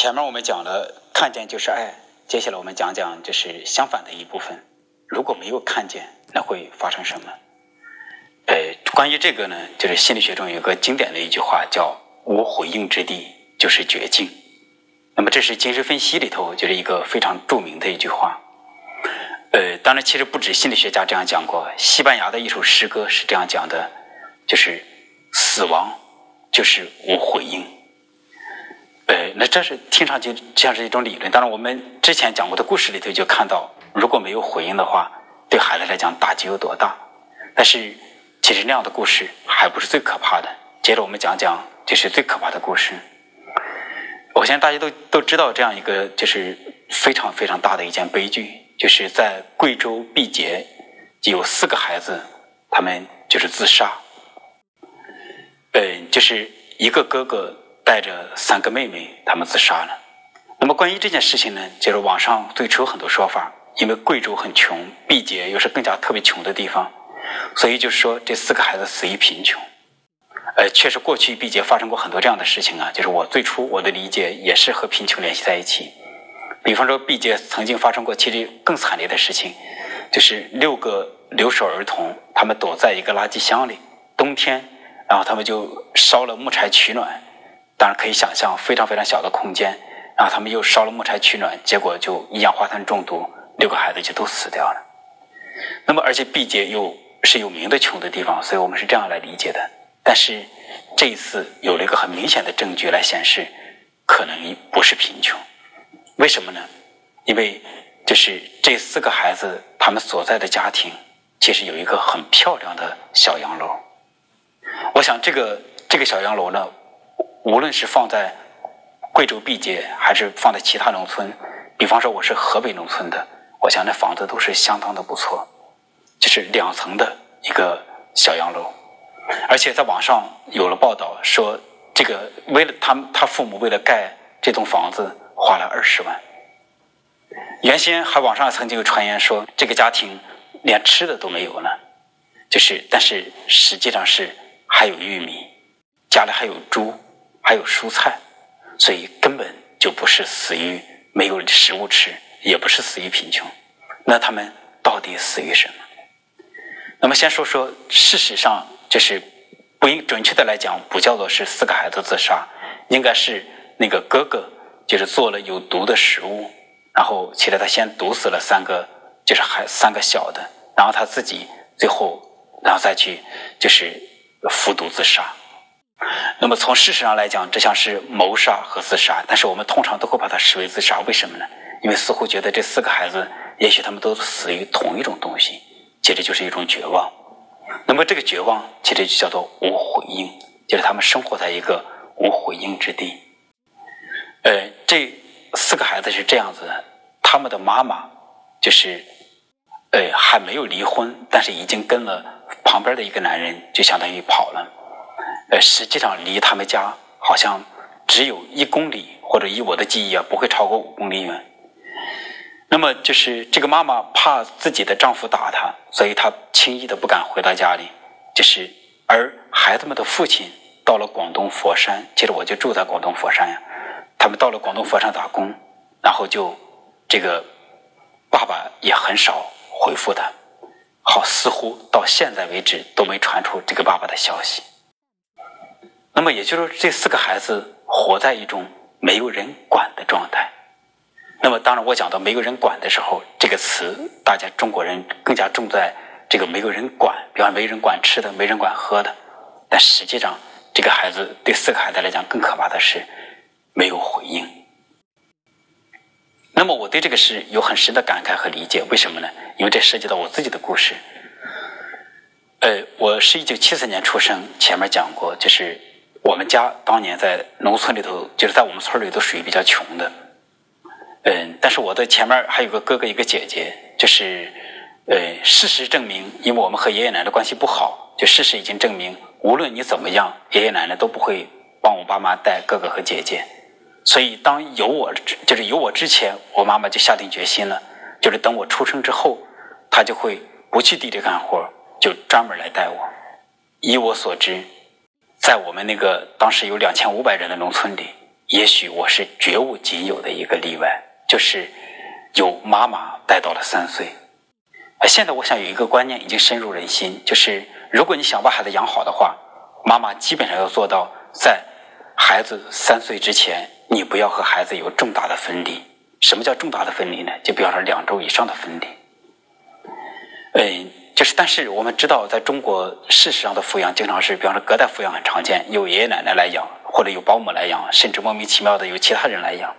前面我们讲了看见就是爱，接下来我们讲讲就是相反的一部分。如果没有看见，那会发生什么？呃，关于这个呢，就是心理学中有个经典的一句话，叫“无回应之地就是绝境”。那么这是精神分析里头就是一个非常著名的一句话。呃，当然，其实不止心理学家这样讲过，西班牙的一首诗歌是这样讲的，就是死亡就是无回应。那这是听上去像是一种理论。当然，我们之前讲过的故事里头就看到，如果没有回应的话，对孩子来讲打击有多大。但是，其实那样的故事还不是最可怕的。接着我们讲讲，就是最可怕的故事。我相信大家都都知道这样一个，就是非常非常大的一件悲剧。就是在贵州毕节，有四个孩子，他们就是自杀。嗯，就是一个哥哥带着三个妹妹，他们自杀了。那么关于这件事情呢，就是网上最初有很多说法，因为贵州很穷，毕节又是更加特别穷的地方，所以就是说这四个孩子死于贫穷。呃，确实过去毕节发生过很多这样的事情啊，就是我最初我的理解也是和贫穷联系在一起。比方说，毕节曾经发生过其实更惨烈的事情，就是六个留守儿童，他们躲在一个垃圾箱里，冬天，然后他们就烧了木柴取暖，当然可以想象非常非常小的空间，然后他们又烧了木柴取暖，结果就一氧化碳中毒，六个孩子就都死掉了。那么，而且毕节又是有名的穷的地方，所以我们是这样来理解的。但是这一次有了一个很明显的证据来显示，可能不是贫穷。为什么呢？因为就是这四个孩子，他们所在的家庭其实有一个很漂亮的小洋楼。我想，这个这个小洋楼呢，无论是放在贵州毕节，还是放在其他农村，比方说我是河北农村的，我想那房子都是相当的不错，就是两层的一个小洋楼，而且在网上有了报道说，这个为了他他父母为了盖这栋房子。花了二十万。原先还网上曾经有传言说，这个家庭连吃的都没有了，就是，但是实际上是还有玉米，家里还有猪，还有蔬菜，所以根本就不是死于没有食物吃，也不是死于贫穷。那他们到底死于什么？那么先说说，事实上就是不应准确的来讲，不叫做是四个孩子自杀，应该是那个哥哥。就是做了有毒的食物，然后其实他先毒死了三个，就是还三个小的，然后他自己最后，然后再去就是服毒自杀。那么从事实上来讲，这像是谋杀和自杀，但是我们通常都会把它视为自杀，为什么呢？因为似乎觉得这四个孩子，也许他们都死于同一种东西，其实就是一种绝望。那么这个绝望其实就叫做无回应，就是他们生活在一个无回应之地。呃，这四个孩子是这样子的，他们的妈妈就是，呃，还没有离婚，但是已经跟了旁边的一个男人，就相当于跑了。呃，实际上离他们家好像只有一公里，或者以我的记忆啊，不会超过五公里远。那么就是这个妈妈怕自己的丈夫打她，所以她轻易的不敢回到家里。就是而孩子们的父亲到了广东佛山，其实我就住在广东佛山呀。他们到了广东佛山打工，然后就这个爸爸也很少回复他，好，似乎到现在为止都没传出这个爸爸的消息。那么也就是说，这四个孩子活在一种没有人管的状态。那么当然，我讲到没有人管的时候，这个词大家中国人更加重在这个没有人管，比方没人管吃的，没人管喝的。但实际上，这个孩子对四个孩子来讲更可怕的是。没有回应。那么我对这个事有很深的感慨和理解，为什么呢？因为这涉及到我自己的故事。呃，我是一九七四年出生，前面讲过，就是我们家当年在农村里头，就是在我们村里都属于比较穷的。嗯，但是我的前面还有个哥哥，一个姐姐，就是呃，事实证明，因为我们和爷爷奶奶关系不好，就事实已经证明，无论你怎么样，爷爷奶奶都不会帮我爸妈带哥哥和姐姐。所以，当有我，就是有我之前，我妈妈就下定决心了，就是等我出生之后，她就会不去地里干活，就专门来带我。以我所知，在我们那个当时有两千五百人的农村里，也许我是绝无仅有的一个例外，就是有妈妈带到了三岁。现在我想有一个观念已经深入人心，就是如果你想把孩子养好的话，妈妈基本上要做到在孩子三岁之前，你不要和孩子有重大的分离。什么叫重大的分离呢？就比方说两周以上的分离。嗯，就是，但是我们知道，在中国事实上的抚养经常是，比方说隔代抚养很常见，有爷爷奶奶来养，或者有保姆来养，甚至莫名其妙的有其他人来养，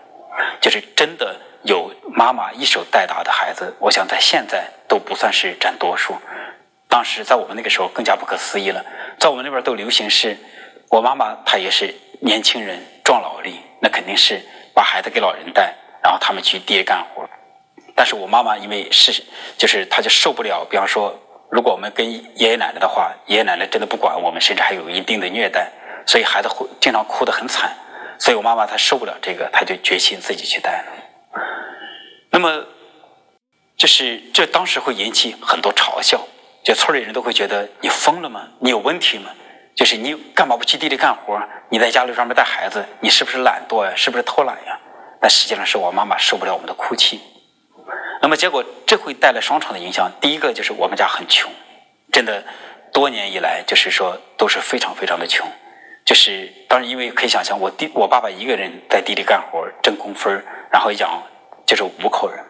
就是真的。有妈妈一手带大的孩子，我想在现在都不算是占多数。当时在我们那个时候更加不可思议了，在我们那边都流行是，我妈妈她也是年轻人壮劳力，那肯定是把孩子给老人带，然后他们去地里干活。但是我妈妈因为是就是她就受不了，比方说如果我们跟爷爷奶奶的话，爷爷奶奶真的不管我们，甚至还有一定的虐待，所以孩子会经常哭得很惨。所以我妈妈她受不了这个，她就决心自己去带。那么，就是这当时会引起很多嘲笑，就村里人都会觉得你疯了吗？你有问题吗？就是你干嘛不去地里干活？你在家里专门带孩子，你是不是懒惰呀？是不是偷懒呀？但实际上是我妈妈受不了我们的哭泣。那么结果这会带来双重的影响。第一个就是我们家很穷，真的多年以来就是说都是非常非常的穷。就是当然因为可以想象，我弟我爸爸一个人在地里干活挣工分然后养。就是五口人，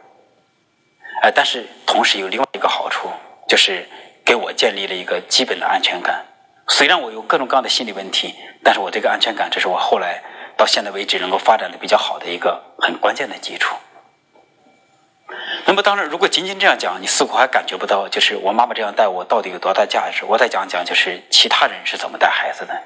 哎，但是同时有另外一个好处，就是给我建立了一个基本的安全感。虽然我有各种各样的心理问题，但是我这个安全感，这是我后来到现在为止能够发展的比较好的一个很关键的基础。那么，当然，如果仅仅这样讲，你似乎还感觉不到，就是我妈妈这样带我到底有多大价值。我再讲讲，就是其他人是怎么带孩子的。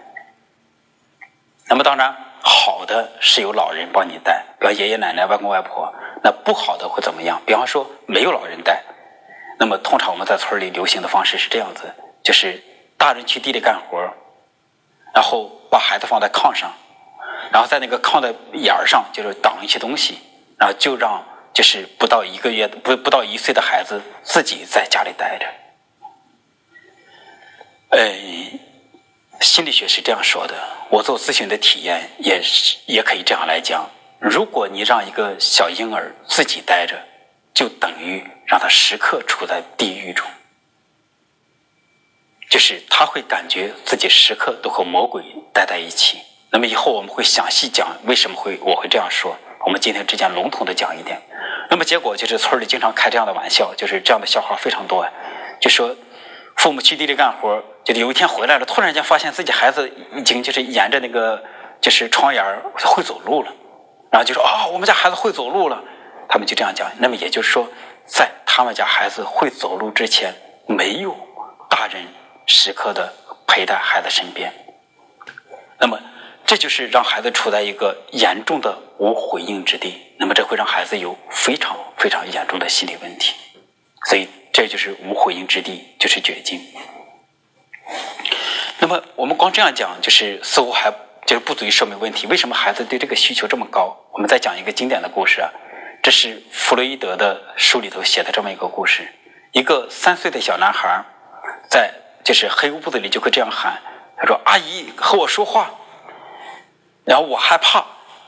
那么，当然，好的是有老人帮你带，比方爷爷奶奶、外公外婆。那不好的会怎么样？比方说没有老人带，那么通常我们在村里流行的方式是这样子：就是大人去地里干活，然后把孩子放在炕上，然后在那个炕的沿儿上就是挡一些东西，然后就让就是不到一个月不不到一岁的孩子自己在家里待着。呃，心理学是这样说的，我做咨询的体验也是也可以这样来讲。如果你让一个小婴儿自己待着，就等于让他时刻处在地狱中，就是他会感觉自己时刻都和魔鬼待在一起。那么以后我们会详细讲为什么会我会这样说。我们今天只讲笼统的讲一点。那么结果就是村里经常开这样的玩笑，就是这样的笑话非常多。就说父母去地里干活，就有一天回来了，突然间发现自己孩子已经就是沿着那个就是窗沿会走路了。然后就说啊，我们家孩子会走路了，他们就这样讲。那么也就是说，在他们家孩子会走路之前，没有大人时刻的陪在孩子身边。那么这就是让孩子处在一个严重的无回应之地。那么这会让孩子有非常非常严重的心理问题。所以这就是无回应之地，就是绝境。那么我们光这样讲，就是似乎还。就是不足以说明问题。为什么孩子对这个需求这么高？我们再讲一个经典的故事啊，这是弗洛伊德的书里头写的这么一个故事：一个三岁的小男孩在就是黑屋子里就会这样喊，他说：“阿姨和我说话。”然后我害怕，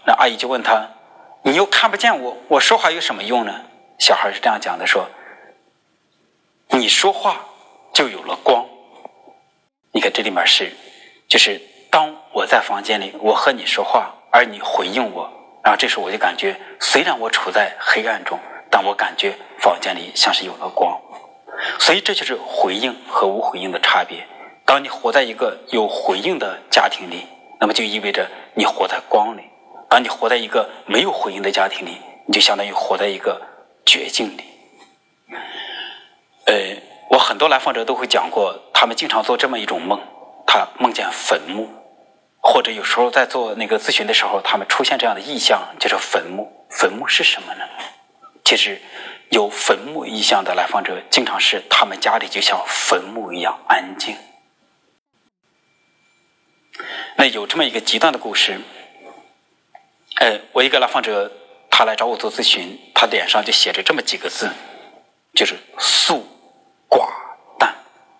那阿姨就问他：“你又看不见我，我说话有什么用呢？”小孩是这样讲的：“说你说话就有了光。”你看这里面是就是。当我在房间里，我和你说话，而你回应我，然后这时候我就感觉，虽然我处在黑暗中，但我感觉房间里像是有了光。所以这就是回应和无回应的差别。当你活在一个有回应的家庭里，那么就意味着你活在光里；而你活在一个没有回应的家庭里，你就相当于活在一个绝境里。呃，我很多来访者都会讲过，他们经常做这么一种梦。他梦见坟墓，或者有时候在做那个咨询的时候，他们出现这样的意象，就是坟墓。坟墓是什么呢？其实有坟墓意向的来访者，经常是他们家里就像坟墓一样安静。那有这么一个极端的故事，呃，我一个来访者，他来找我做咨询，他脸上就写着这么几个字，就是素寡淡，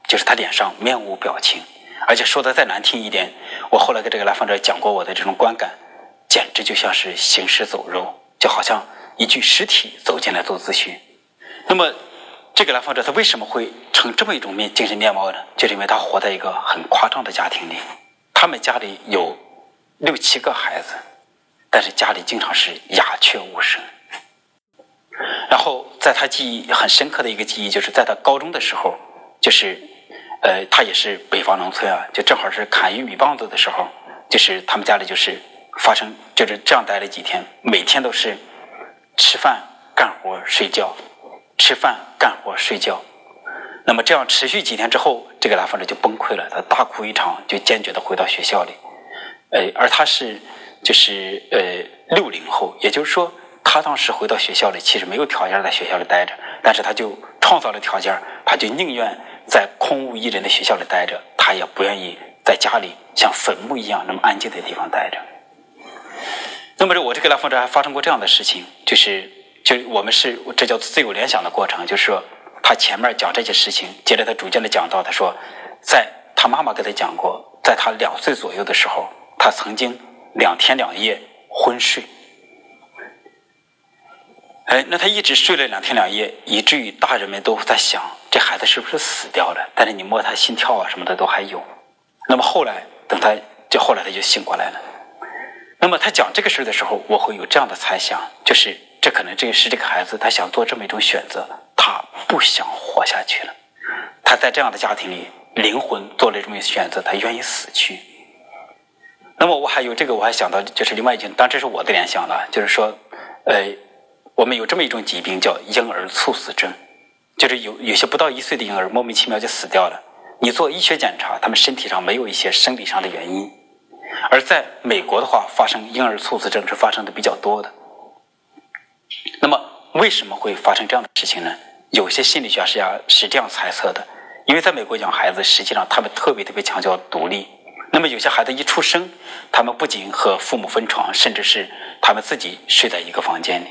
就是他脸上面无表情。而且说的再难听一点，我后来给这个来访者讲过我的这种观感，简直就像是行尸走肉，就好像一具尸体走进来做咨询。那么，这个来访者他为什么会成这么一种面精神面貌呢？就是因为他活在一个很夸张的家庭里，他们家里有六七个孩子，但是家里经常是鸦雀无声。然后，在他记忆很深刻的一个记忆，就是在他高中的时候，就是呃，他也是北方农村啊，就正好是砍玉米棒子的时候，就是他们家里就是发生就是这样待了几天，每天都是吃饭、干活、睡觉。吃饭、干活、睡觉，那么这样持续几天之后，这个来访者就崩溃了，他大哭一场，就坚决的回到学校里。呃，而他是就是呃六零后，也就是说，他当时回到学校里，其实没有条件在学校里待着，但是他就创造了条件，他就宁愿在空无一人的学校里待着，他也不愿意在家里像坟墓一样那么安静的地方待着。那么，我这个来访者还发生过这样的事情，就是。就我们是这叫自由联想的过程，就是说他前面讲这些事情，接着他逐渐的讲到，他说，在他妈妈跟他讲过，在他两岁左右的时候，他曾经两天两夜昏睡，哎，那他一直睡了两天两夜，以至于大人们都在想，这孩子是不是死掉了？但是你摸他心跳啊什么的都还有。那么后来等他，就后来他就醒过来了。那么他讲这个事儿的时候，我会有这样的猜想，就是。这可能这个是这个孩子，他想做这么一种选择，他不想活下去了。他在这样的家庭里，灵魂做了这么选择，他愿意死去。那么我还有这个，我还想到就是另外一件，当然这是我的联想了，就是说，呃，我们有这么一种疾病叫婴儿猝死症，就是有有些不到一岁的婴儿莫名其妙就死掉了。你做医学检查，他们身体上没有一些生理上的原因。而在美国的话，发生婴儿猝死症是发生的比较多的。那么为什么会发生这样的事情呢？有些心理学家是这样猜测的：因为在美国养孩子，实际上他们特别特别强调独立。那么有些孩子一出生，他们不仅和父母分床，甚至是他们自己睡在一个房间里。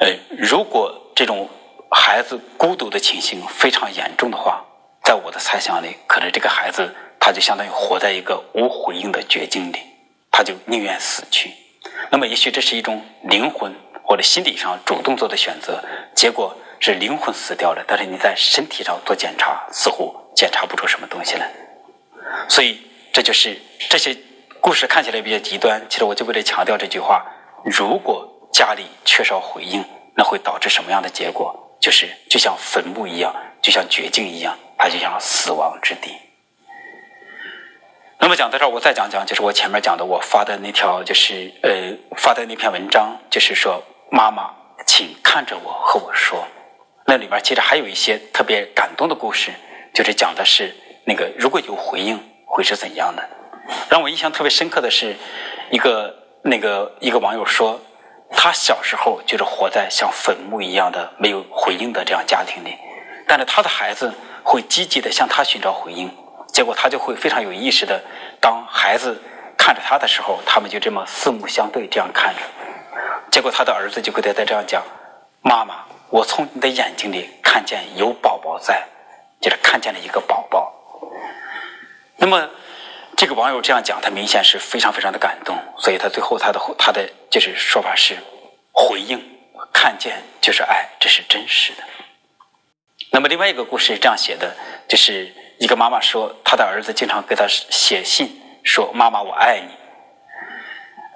呃，如果这种孩子孤独的情形非常严重的话，在我的猜想里，可能这个孩子他就相当于活在一个无回应的绝境里，他就宁愿死去。那么，也许这是一种灵魂或者心理上主动做的选择，结果是灵魂死掉了，但是你在身体上做检查，似乎检查不出什么东西来。所以，这就是这些故事看起来比较极端。其实，我就为了强调这句话：如果家里缺少回应，那会导致什么样的结果？就是就像坟墓一样，就像绝境一样，它就像死亡之地。那么讲到这儿，我再讲讲，就是我前面讲的，我发的那条，就是呃发的那篇文章，就是说妈妈，请看着我和我说。那里面其实还有一些特别感动的故事，就是讲的是那个如果有回应会是怎样的。让我印象特别深刻的是，一个那个一个网友说，他小时候就是活在像坟墓一样的没有回应的这样家庭里，但是他的孩子会积极的向他寻找回应。结果他就会非常有意识的，当孩子看着他的时候，他们就这么四目相对这样看着。结果他的儿子就跟他在这样讲：“妈妈，我从你的眼睛里看见有宝宝在，就是看见了一个宝宝。”那么这个网友这样讲，他明显是非常非常的感动，所以他最后他的他的就是说法是回应看见就是爱，这是真实的。那么另外一个故事是这样写的，就是。一个妈妈说，她的儿子经常给她写信，说：“妈妈，我爱你。”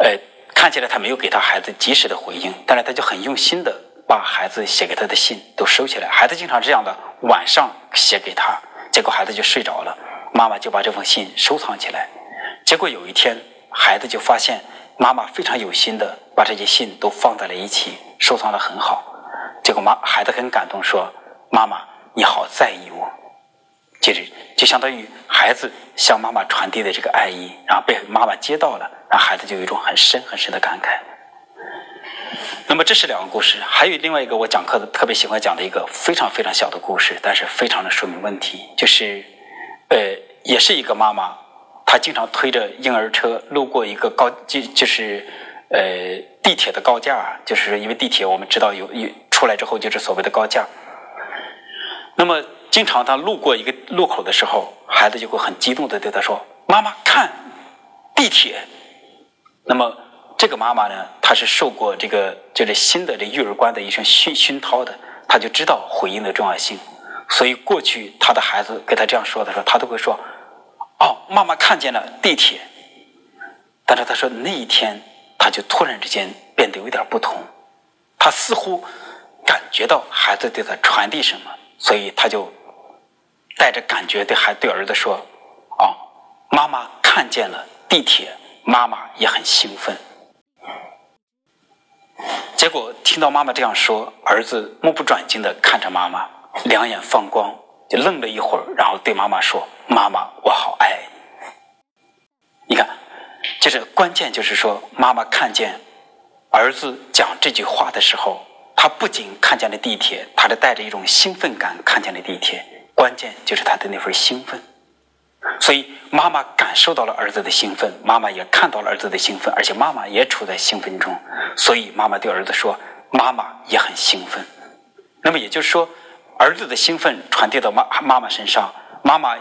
呃，看起来他没有给他孩子及时的回应，但是他就很用心的把孩子写给他的信都收起来。孩子经常这样的，晚上写给他，结果孩子就睡着了，妈妈就把这封信收藏起来。结果有一天，孩子就发现妈妈非常有心的把这些信都放在了一起，收藏的很好。结果妈孩子很感动，说：“妈妈，你好在意我。”接着就相当于孩子向妈妈传递的这个爱意，然后被妈妈接到了，让孩子就有一种很深很深的感慨。那么这是两个故事，还有另外一个我讲课的特别喜欢讲的一个非常非常小的故事，但是非常的说明问题，就是呃，也是一个妈妈，她经常推着婴儿车路过一个高就就是呃地铁的高架，就是因为地铁我们知道有有出来之后就是所谓的高架，那么。经常他路过一个路口的时候，孩子就会很激动的对他说：“妈妈，看地铁。”那么这个妈妈呢，她是受过这个就是新的这育儿观的一声熏熏陶的，她就知道回应的重要性。所以过去他的孩子跟他这样说的时候，他都会说：“哦，妈妈看见了地铁。”但是他说那一天，他就突然之间变得有点不同，他似乎感觉到孩子对他传递什么，所以他就带着感觉对孩对儿子说：“哦，妈妈看见了地铁。”妈妈也很兴奋，结果听到妈妈这样说，儿子目不转睛的看着妈妈，两眼放光，就愣了一会儿，然后对妈妈说：“妈妈，我好爱你。”你看，就是关键，就是说，妈妈看见儿子讲这句话的时候，他不仅看见了地铁，他是带着一种兴奋感看见了地铁，关键就是他的那份兴奋。所以，妈妈感受到了儿子的兴奋，妈妈也看到了儿子的兴奋，而且妈妈也处在兴奋中。所以，妈妈对儿子说：“妈妈也很兴奋。”那么也就是说，儿子的兴奋传递到妈妈妈身上，妈妈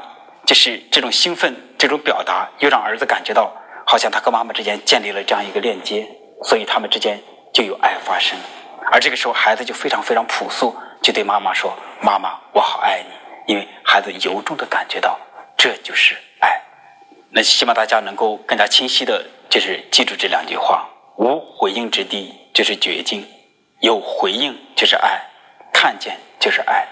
就是这种兴奋、这种表达，又让儿子感觉到好像他和妈妈之间建立了这样一个链接，所以他们之间就有爱发生。而这个时候，孩子就非常非常朴素，就对妈妈说：“妈妈，我好爱你。”因为孩子由衷的感觉到。这就是爱，那希望大家能够更加清晰的，就是记住这两句话：无回应之地就是绝境，有回应就是爱，看见就是爱。